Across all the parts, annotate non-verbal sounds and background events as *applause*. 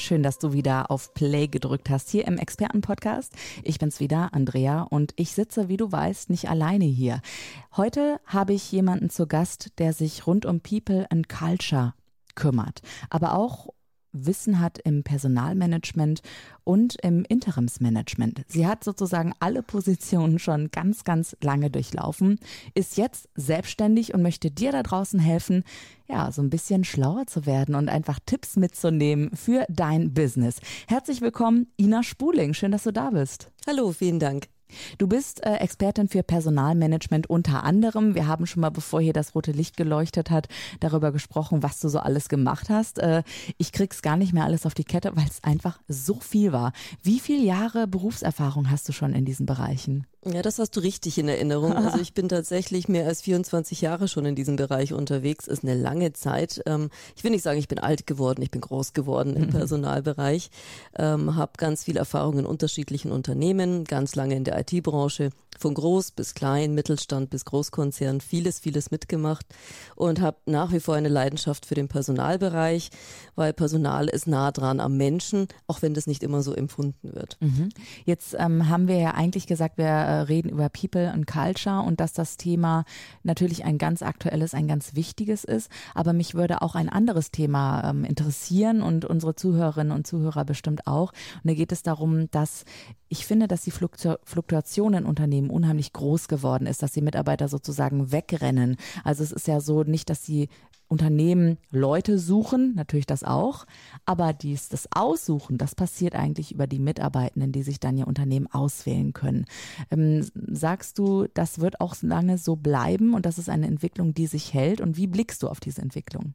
Schön, dass du wieder auf Play gedrückt hast hier im Expertenpodcast. Ich bin's wieder, Andrea, und ich sitze, wie du weißt, nicht alleine hier. Heute habe ich jemanden zu Gast, der sich rund um People and Culture kümmert, aber auch Wissen hat im Personalmanagement und im Interimsmanagement. Sie hat sozusagen alle Positionen schon ganz, ganz lange durchlaufen, ist jetzt selbstständig und möchte dir da draußen helfen, ja, so ein bisschen schlauer zu werden und einfach Tipps mitzunehmen für dein Business. Herzlich willkommen, Ina Spuling. Schön, dass du da bist. Hallo, vielen Dank. Du bist äh, Expertin für Personalmanagement unter anderem. Wir haben schon mal, bevor hier das rote Licht geleuchtet hat, darüber gesprochen, was du so alles gemacht hast. Äh, ich krieg's gar nicht mehr alles auf die Kette, weil es einfach so viel war. Wie viele Jahre Berufserfahrung hast du schon in diesen Bereichen? Ja, das hast du richtig in Erinnerung. Also *laughs* ich bin tatsächlich mehr als 24 Jahre schon in diesem Bereich unterwegs. Ist eine lange Zeit. Ähm, ich will nicht sagen, ich bin alt geworden, ich bin groß geworden im mhm. Personalbereich. Ähm, habe ganz viel Erfahrung in unterschiedlichen Unternehmen, ganz lange in der IT-Branche, von groß bis klein, Mittelstand bis Großkonzern, vieles, vieles mitgemacht und habe nach wie vor eine Leidenschaft für den Personalbereich, weil Personal ist nah dran am Menschen, auch wenn das nicht immer so empfunden wird. Mhm. Jetzt ähm, haben wir ja eigentlich gesagt, wir äh, reden über People and Culture und dass das Thema natürlich ein ganz aktuelles, ein ganz wichtiges ist. Aber mich würde auch ein anderes Thema ähm, interessieren und unsere Zuhörerinnen und Zuhörer bestimmt auch. Und da geht es darum, dass ich finde, dass die Fluktuation in Unternehmen unheimlich groß geworden ist, dass die Mitarbeiter sozusagen wegrennen. Also es ist ja so nicht, dass die Unternehmen Leute suchen, natürlich das auch, aber dies, das Aussuchen, das passiert eigentlich über die Mitarbeitenden, die sich dann ihr Unternehmen auswählen können. Ähm, sagst du, das wird auch lange so bleiben und das ist eine Entwicklung, die sich hält? Und wie blickst du auf diese Entwicklung?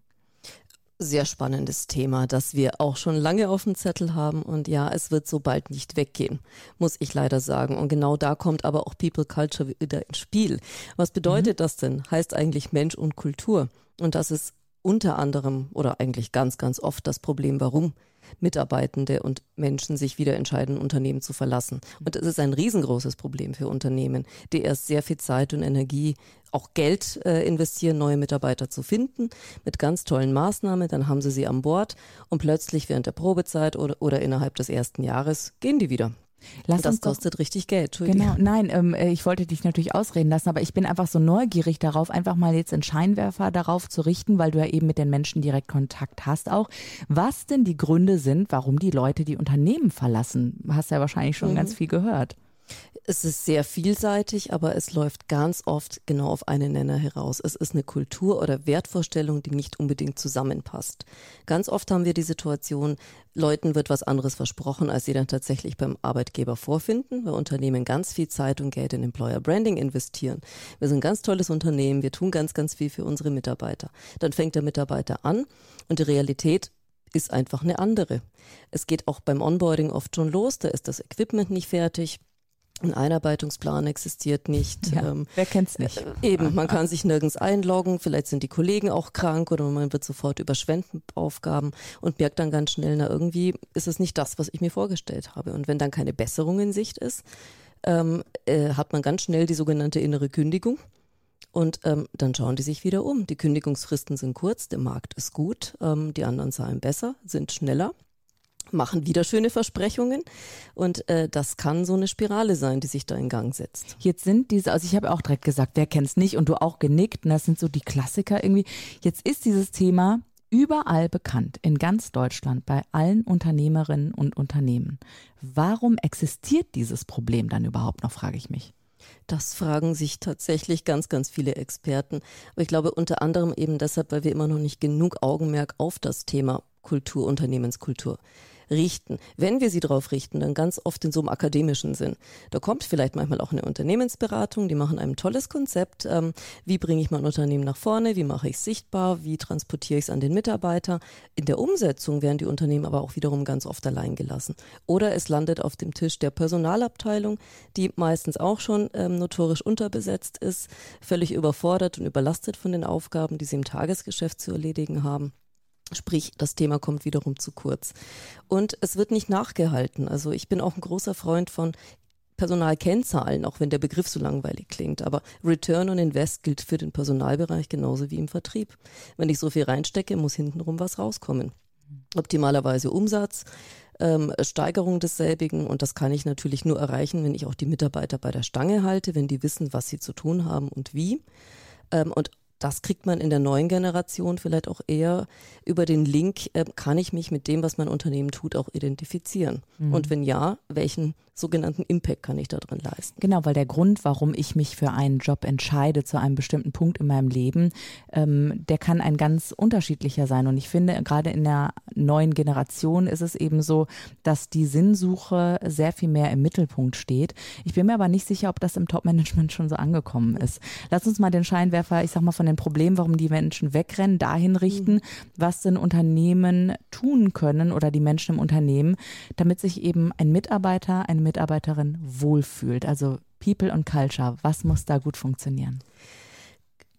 Sehr spannendes Thema, das wir auch schon lange auf dem Zettel haben. Und ja, es wird so bald nicht weggehen, muss ich leider sagen. Und genau da kommt aber auch People Culture wieder ins Spiel. Was bedeutet mhm. das denn? Heißt eigentlich Mensch und Kultur. Und das ist unter anderem oder eigentlich ganz, ganz oft das Problem, warum Mitarbeitende und Menschen sich wieder entscheiden, Unternehmen zu verlassen. Und das ist ein riesengroßes Problem für Unternehmen, die erst sehr viel Zeit und Energie, auch Geld äh, investieren, neue Mitarbeiter zu finden, mit ganz tollen Maßnahmen. Dann haben sie sie an Bord und plötzlich während der Probezeit oder, oder innerhalb des ersten Jahres gehen die wieder. Lass das kostet doch, richtig Geld. Genau, nein, ähm, äh, ich wollte dich natürlich ausreden lassen, aber ich bin einfach so neugierig darauf, einfach mal jetzt einen Scheinwerfer darauf zu richten, weil du ja eben mit den Menschen direkt Kontakt hast auch. Was denn die Gründe sind, warum die Leute die Unternehmen verlassen? Hast ja wahrscheinlich schon mhm. ganz viel gehört. Es ist sehr vielseitig, aber es läuft ganz oft genau auf einen Nenner heraus. Es ist eine Kultur oder Wertvorstellung, die nicht unbedingt zusammenpasst. Ganz oft haben wir die Situation, Leuten wird was anderes versprochen, als sie dann tatsächlich beim Arbeitgeber vorfinden, weil Unternehmen ganz viel Zeit und Geld in Employer Branding investieren. Wir sind ein ganz tolles Unternehmen, wir tun ganz, ganz viel für unsere Mitarbeiter. Dann fängt der Mitarbeiter an und die Realität ist einfach eine andere. Es geht auch beim Onboarding oft schon los, da ist das Equipment nicht fertig ein Einarbeitungsplan existiert nicht. Ja, ähm, wer kennt's nicht? Äh, eben, man kann sich nirgends einloggen, vielleicht sind die Kollegen auch krank oder man wird sofort überschwemmt mit Aufgaben und merkt dann ganz schnell, na irgendwie ist es nicht das, was ich mir vorgestellt habe. Und wenn dann keine Besserung in Sicht ist, ähm, äh, hat man ganz schnell die sogenannte innere Kündigung. Und ähm, dann schauen die sich wieder um. Die Kündigungsfristen sind kurz, der Markt ist gut, ähm, die anderen zahlen besser, sind schneller machen wieder schöne Versprechungen und äh, das kann so eine Spirale sein, die sich da in Gang setzt. Jetzt sind diese, also ich habe auch direkt gesagt, wer kennt's nicht und du auch genickt, und das sind so die Klassiker irgendwie. Jetzt ist dieses Thema überall bekannt, in ganz Deutschland, bei allen Unternehmerinnen und Unternehmen. Warum existiert dieses Problem dann überhaupt noch, frage ich mich. Das fragen sich tatsächlich ganz, ganz viele Experten. Aber ich glaube unter anderem eben deshalb, weil wir immer noch nicht genug Augenmerk auf das Thema Kultur, Unternehmenskultur richten. Wenn wir sie darauf richten, dann ganz oft in so einem akademischen Sinn. Da kommt vielleicht manchmal auch eine Unternehmensberatung, die machen ein tolles Konzept. Ähm, wie bringe ich mein Unternehmen nach vorne? Wie mache ich es sichtbar? Wie transportiere ich es an den Mitarbeiter? In der Umsetzung werden die Unternehmen aber auch wiederum ganz oft allein gelassen. Oder es landet auf dem Tisch der Personalabteilung, die meistens auch schon ähm, notorisch unterbesetzt ist, völlig überfordert und überlastet von den Aufgaben, die sie im Tagesgeschäft zu erledigen haben. Sprich, das Thema kommt wiederum zu kurz. Und es wird nicht nachgehalten. Also ich bin auch ein großer Freund von Personalkennzahlen, auch wenn der Begriff so langweilig klingt. Aber Return on Invest gilt für den Personalbereich genauso wie im Vertrieb. Wenn ich so viel reinstecke, muss hintenrum was rauskommen. Optimalerweise Umsatz, ähm, Steigerung desselbigen und das kann ich natürlich nur erreichen, wenn ich auch die Mitarbeiter bei der Stange halte, wenn die wissen, was sie zu tun haben und wie. Ähm, und das kriegt man in der neuen Generation vielleicht auch eher über den Link, äh, kann ich mich mit dem, was mein Unternehmen tut, auch identifizieren? Mhm. Und wenn ja, welchen sogenannten Impact kann ich da drin leisten? Genau, weil der Grund, warum ich mich für einen Job entscheide zu einem bestimmten Punkt in meinem Leben, ähm, der kann ein ganz unterschiedlicher sein. Und ich finde, gerade in der neuen Generation ist es eben so, dass die Sinnsuche sehr viel mehr im Mittelpunkt steht. Ich bin mir aber nicht sicher, ob das im Top-Management schon so angekommen ist. Lass uns mal den Scheinwerfer, ich sag mal, von den Problemen, warum die Menschen wegrennen, dahin richten, was denn Unternehmen tun können oder die Menschen im Unternehmen, damit sich eben ein Mitarbeiter, eine Mitarbeiterin wohlfühlt. Also People und Culture, was muss da gut funktionieren?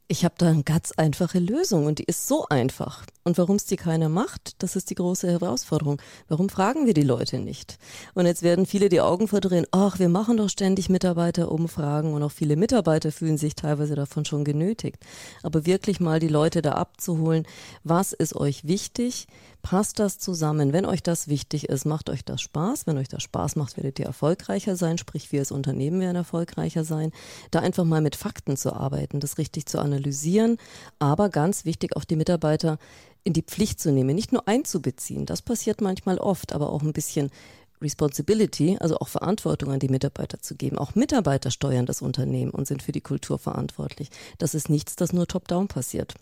Ich habe da eine ganz einfache Lösung und die ist so einfach. Und warum es die keiner macht, das ist die große Herausforderung. Warum fragen wir die Leute nicht? Und jetzt werden viele die Augen verdrehen, ach, wir machen doch ständig Mitarbeiterumfragen und auch viele Mitarbeiter fühlen sich teilweise davon schon genötigt. Aber wirklich mal die Leute da abzuholen, was ist euch wichtig? Passt das zusammen? Wenn euch das wichtig ist, macht euch das Spaß. Wenn euch das Spaß macht, werdet ihr erfolgreicher sein, sprich wir als Unternehmen werden erfolgreicher sein. Da einfach mal mit Fakten zu arbeiten, das richtig zu analysieren, aber ganz wichtig auch die Mitarbeiter in die Pflicht zu nehmen, nicht nur einzubeziehen. Das passiert manchmal oft, aber auch ein bisschen Responsibility, also auch Verantwortung an die Mitarbeiter zu geben. Auch Mitarbeiter steuern das Unternehmen und sind für die Kultur verantwortlich. Das ist nichts, das nur top-down passiert.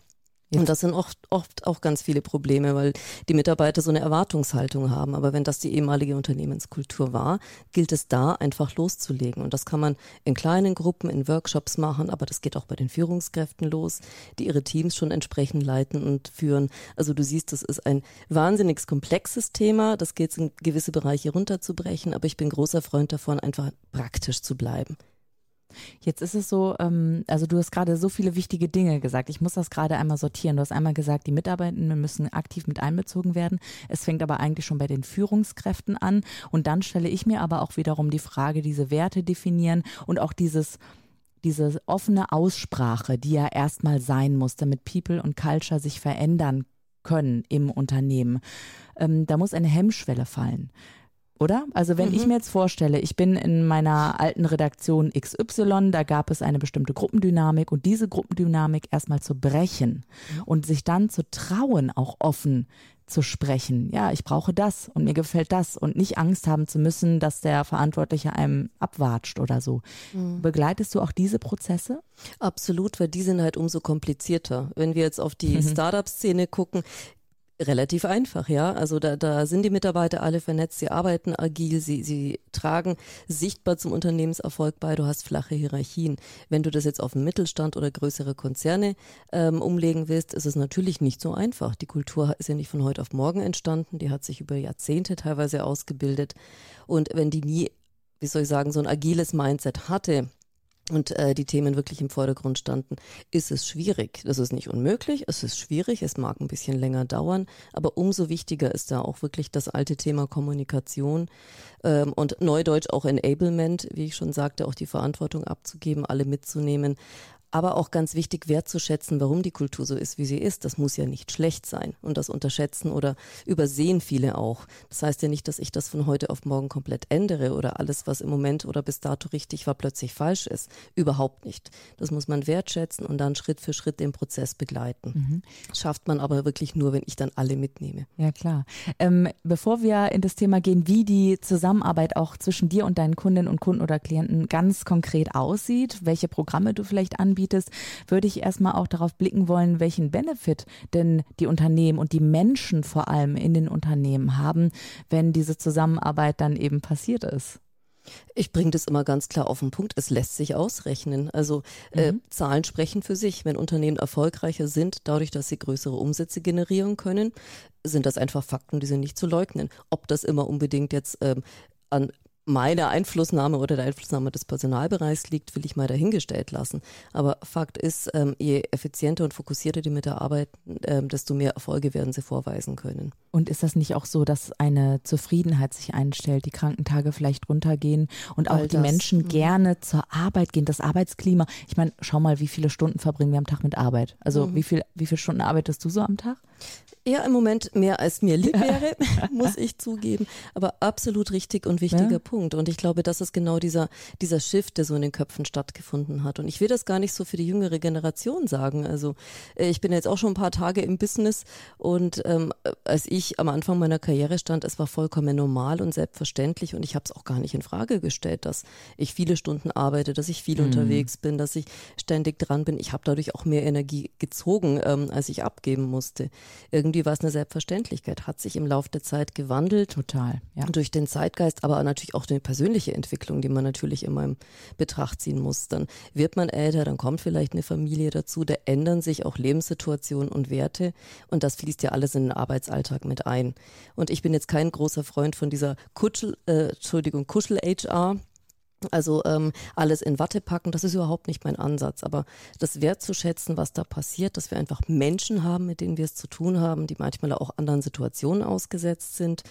Und das sind oft, oft auch ganz viele Probleme, weil die Mitarbeiter so eine Erwartungshaltung haben. Aber wenn das die ehemalige Unternehmenskultur war, gilt es da einfach loszulegen. Und das kann man in kleinen Gruppen, in Workshops machen, aber das geht auch bei den Führungskräften los, die ihre Teams schon entsprechend leiten und führen. Also du siehst, das ist ein wahnsinnig komplexes Thema. Das geht in gewisse Bereiche runterzubrechen, aber ich bin großer Freund davon, einfach praktisch zu bleiben. Jetzt ist es so, ähm, also du hast gerade so viele wichtige Dinge gesagt. Ich muss das gerade einmal sortieren. Du hast einmal gesagt, die Mitarbeitenden müssen aktiv mit einbezogen werden. Es fängt aber eigentlich schon bei den Führungskräften an. Und dann stelle ich mir aber auch wiederum die Frage, diese Werte definieren und auch dieses diese offene Aussprache, die ja erstmal sein muss, damit People und Culture sich verändern können im Unternehmen. Ähm, da muss eine Hemmschwelle fallen oder? Also wenn mhm. ich mir jetzt vorstelle, ich bin in meiner alten Redaktion XY, da gab es eine bestimmte Gruppendynamik und diese Gruppendynamik erstmal zu brechen mhm. und sich dann zu trauen, auch offen zu sprechen. Ja, ich brauche das und mir gefällt das und nicht Angst haben zu müssen, dass der Verantwortliche einem abwatscht oder so. Mhm. Begleitest du auch diese Prozesse? Absolut, weil die sind halt umso komplizierter. Wenn wir jetzt auf die mhm. Startup-Szene gucken, Relativ einfach, ja. Also da, da sind die Mitarbeiter alle vernetzt, sie arbeiten agil, sie, sie tragen sichtbar zum Unternehmenserfolg bei, du hast flache Hierarchien. Wenn du das jetzt auf den Mittelstand oder größere Konzerne ähm, umlegen willst, ist es natürlich nicht so einfach. Die Kultur ist ja nicht von heute auf morgen entstanden, die hat sich über Jahrzehnte teilweise ausgebildet. Und wenn die nie, wie soll ich sagen, so ein agiles Mindset hatte, und äh, die Themen wirklich im Vordergrund standen, ist es schwierig. Das ist nicht unmöglich, es ist schwierig, es mag ein bisschen länger dauern, aber umso wichtiger ist da auch wirklich das alte Thema Kommunikation ähm, und Neudeutsch auch Enablement, wie ich schon sagte, auch die Verantwortung abzugeben, alle mitzunehmen, aber auch ganz wichtig wertzuschätzen, warum die Kultur so ist, wie sie ist. Das muss ja nicht schlecht sein. Und das unterschätzen oder übersehen viele auch. Das heißt ja nicht, dass ich das von heute auf morgen komplett ändere oder alles, was im Moment oder bis dato richtig war, plötzlich falsch ist. Überhaupt nicht. Das muss man wertschätzen und dann Schritt für Schritt den Prozess begleiten. Mhm. Schafft man aber wirklich nur, wenn ich dann alle mitnehme. Ja, klar. Ähm, bevor wir in das Thema gehen, wie die Zusammenarbeit auch zwischen dir und deinen Kundinnen und Kunden oder Klienten ganz konkret aussieht, welche Programme du vielleicht anbietest, anbietest, würde ich erstmal auch darauf blicken wollen, welchen Benefit denn die Unternehmen und die Menschen vor allem in den Unternehmen haben, wenn diese Zusammenarbeit dann eben passiert ist. Ich bringe das immer ganz klar auf den Punkt. Es lässt sich ausrechnen. Also äh, mhm. Zahlen sprechen für sich. Wenn Unternehmen erfolgreicher sind, dadurch, dass sie größere Umsätze generieren können, sind das einfach Fakten, die sind nicht zu leugnen. Ob das immer unbedingt jetzt ähm, an meine Einflussnahme oder der Einflussnahme des Personalbereichs liegt, will ich mal dahingestellt lassen. Aber Fakt ist, ähm, je effizienter und fokussierter die mitarbeiten, ähm, desto mehr Erfolge werden sie vorweisen können. Und ist das nicht auch so, dass eine Zufriedenheit sich einstellt, die Krankentage vielleicht runtergehen und auch All die das. Menschen mhm. gerne zur Arbeit gehen, das Arbeitsklima? Ich meine, schau mal, wie viele Stunden verbringen wir am Tag mit Arbeit? Also mhm. wie, viel, wie viele Stunden arbeitest du so am Tag? Ja, im Moment mehr als mir lieb wäre, *laughs* muss ich zugeben. Aber absolut richtig und wichtiger ja. Punkt. Und ich glaube, das ist genau dieser, dieser Shift, der so in den Köpfen stattgefunden hat. Und ich will das gar nicht so für die jüngere Generation sagen. Also äh, ich bin jetzt auch schon ein paar Tage im Business und ähm, als ich am Anfang meiner Karriere stand, es war vollkommen normal und selbstverständlich und ich habe es auch gar nicht in Frage gestellt, dass ich viele Stunden arbeite, dass ich viel mhm. unterwegs bin, dass ich ständig dran bin. Ich habe dadurch auch mehr Energie gezogen, ähm, als ich abgeben musste. Irgendwie irgendwie war es eine Selbstverständlichkeit, hat sich im Laufe der Zeit gewandelt. Total, ja. Durch den Zeitgeist, aber natürlich auch die persönliche Entwicklung, die man natürlich immer in Betracht ziehen muss. Dann wird man älter, dann kommt vielleicht eine Familie dazu, da ändern sich auch Lebenssituationen und Werte und das fließt ja alles in den Arbeitsalltag mit ein. Und ich bin jetzt kein großer Freund von dieser Kutschel, äh, Entschuldigung, Kuschel-HR, also ähm, alles in Watte packen, das ist überhaupt nicht mein Ansatz. Aber das wertzuschätzen, was da passiert, dass wir einfach Menschen haben, mit denen wir es zu tun haben, die manchmal auch anderen Situationen ausgesetzt sind,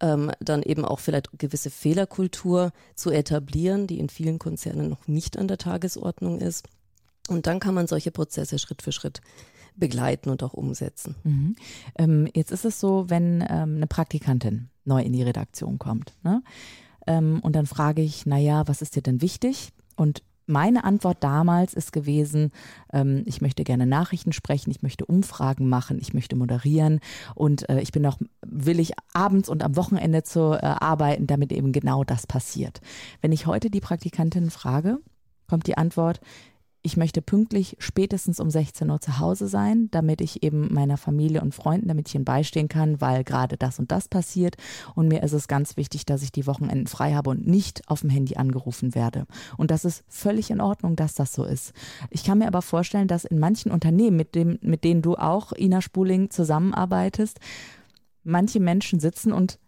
ähm, dann eben auch vielleicht gewisse Fehlerkultur zu etablieren, die in vielen Konzernen noch nicht an der Tagesordnung ist. Und dann kann man solche Prozesse Schritt für Schritt begleiten und auch umsetzen. Mhm. Ähm, jetzt ist es so, wenn ähm, eine Praktikantin neu in die Redaktion kommt. Ne? Ähm, und dann frage ich, naja, was ist dir denn wichtig? Und meine Antwort damals ist gewesen, ähm, ich möchte gerne Nachrichten sprechen, ich möchte Umfragen machen, ich möchte moderieren und äh, ich bin auch willig, abends und am Wochenende zu äh, arbeiten, damit eben genau das passiert. Wenn ich heute die Praktikantin frage, kommt die Antwort, ich möchte pünktlich spätestens um 16 Uhr zu Hause sein, damit ich eben meiner Familie und Freunden, damit ich ihnen beistehen kann, weil gerade das und das passiert. Und mir ist es ganz wichtig, dass ich die Wochenenden frei habe und nicht auf dem Handy angerufen werde. Und das ist völlig in Ordnung, dass das so ist. Ich kann mir aber vorstellen, dass in manchen Unternehmen, mit, dem, mit denen du auch, Ina Spuling, zusammenarbeitest, manche Menschen sitzen und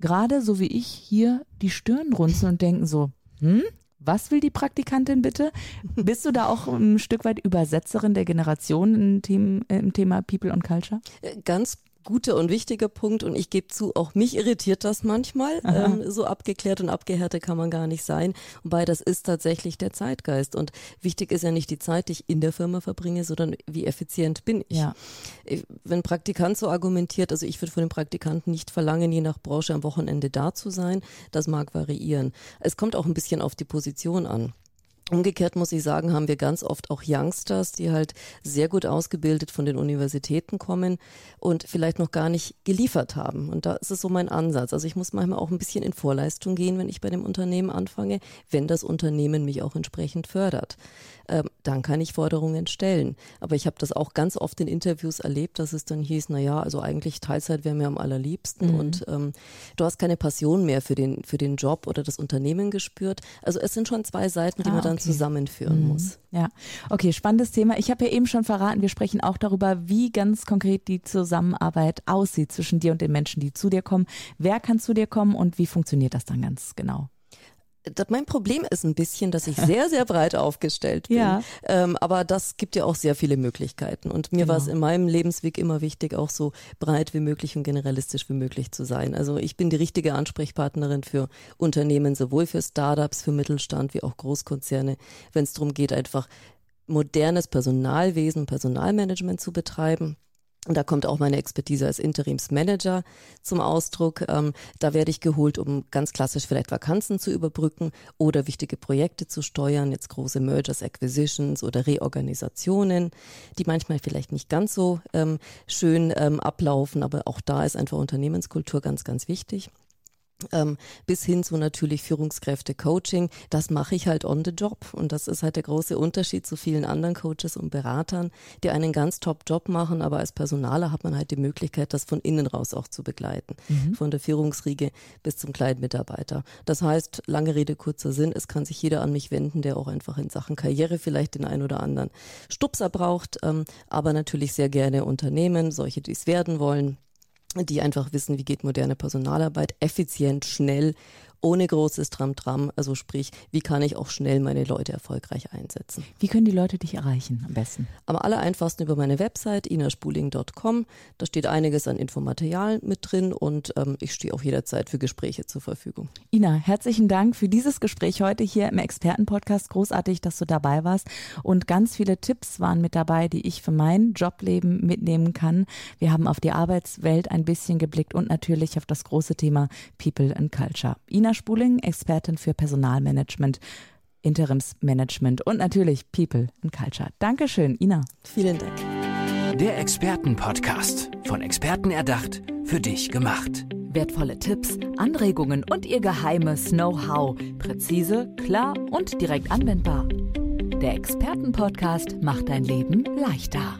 gerade so wie ich hier die Stirn runzeln und denken so, hm, was will die Praktikantin bitte? Bist du da auch ein Stück weit Übersetzerin der Generation im Thema, People und Culture? Äh, ganz guter und wichtiger Punkt und ich gebe zu, auch mich irritiert das manchmal. Ähm, so abgeklärt und abgehärtet kann man gar nicht sein. Wobei das ist tatsächlich der Zeitgeist und wichtig ist ja nicht die Zeit, die ich in der Firma verbringe, sondern wie effizient bin ich. Ja. Wenn Praktikant so argumentiert, also ich würde von dem Praktikanten nicht verlangen, je nach Branche am Wochenende da zu sein, das mag variieren. Es kommt auch ein bisschen auf die Position an. Umgekehrt muss ich sagen, haben wir ganz oft auch Youngsters, die halt sehr gut ausgebildet von den Universitäten kommen und vielleicht noch gar nicht geliefert haben. Und da ist es so mein Ansatz. Also ich muss manchmal auch ein bisschen in Vorleistung gehen, wenn ich bei dem Unternehmen anfange, wenn das Unternehmen mich auch entsprechend fördert ähm, dann kann ich Forderungen stellen. Aber ich habe das auch ganz oft in Interviews erlebt, dass es dann hieß, na ja, also eigentlich Teilzeit wäre mir am allerliebsten mhm. und ähm, du hast keine Passion mehr für den, für den Job oder das Unternehmen gespürt. Also es sind schon zwei Seiten, die ah, man dann okay. zusammenführen mhm. muss. Ja, okay, spannendes Thema. Ich habe ja eben schon verraten, wir sprechen auch darüber, wie ganz konkret die Zusammenarbeit aussieht zwischen dir und den Menschen, die zu dir kommen. Wer kann zu dir kommen und wie funktioniert das dann ganz genau? Mein Problem ist ein bisschen, dass ich *laughs* sehr, sehr breit aufgestellt bin. Ja. Ähm, aber das gibt ja auch sehr viele Möglichkeiten. Und mir genau. war es in meinem Lebensweg immer wichtig, auch so breit wie möglich und generalistisch wie möglich zu sein. Also ich bin die richtige Ansprechpartnerin für Unternehmen, sowohl für Startups, für Mittelstand wie auch Großkonzerne, wenn es darum geht, einfach modernes Personalwesen, Personalmanagement zu betreiben. Und da kommt auch meine Expertise als Interimsmanager zum Ausdruck. Ähm, da werde ich geholt, um ganz klassisch vielleicht Vakanzen zu überbrücken oder wichtige Projekte zu steuern, jetzt große Mergers, Acquisitions oder Reorganisationen, die manchmal vielleicht nicht ganz so ähm, schön ähm, ablaufen, aber auch da ist einfach Unternehmenskultur ganz, ganz wichtig. Ähm, bis hin zu natürlich Führungskräfte-Coaching. Das mache ich halt on the job. Und das ist halt der große Unterschied zu vielen anderen Coaches und Beratern, die einen ganz top Job machen, aber als Personaler hat man halt die Möglichkeit, das von innen raus auch zu begleiten. Mhm. Von der Führungsriege bis zum kleinen Mitarbeiter. Das heißt, lange Rede, kurzer Sinn, es kann sich jeder an mich wenden, der auch einfach in Sachen Karriere vielleicht den einen oder anderen Stupser braucht, ähm, aber natürlich sehr gerne Unternehmen, solche, die es werden wollen, die einfach wissen, wie geht moderne Personalarbeit effizient, schnell ohne großes Tram-Tram. Also sprich, wie kann ich auch schnell meine Leute erfolgreich einsetzen. Wie können die Leute dich erreichen am besten? Am aller einfachsten über meine Website inaspuling.com. Da steht einiges an Infomaterial mit drin und ähm, ich stehe auch jederzeit für Gespräche zur Verfügung. Ina, herzlichen Dank für dieses Gespräch heute hier im Expertenpodcast. Großartig, dass du dabei warst und ganz viele Tipps waren mit dabei, die ich für mein Jobleben mitnehmen kann. Wir haben auf die Arbeitswelt ein bisschen geblickt und natürlich auf das große Thema People and Culture. Ina Spuling, Expertin für Personalmanagement, Interimsmanagement und natürlich People and Culture. Dankeschön, Ina. Vielen Dank. Der Expertenpodcast, von Experten erdacht, für dich gemacht. Wertvolle Tipps, Anregungen und ihr geheimes Know-how. Präzise, klar und direkt anwendbar. Der Expertenpodcast macht dein Leben leichter.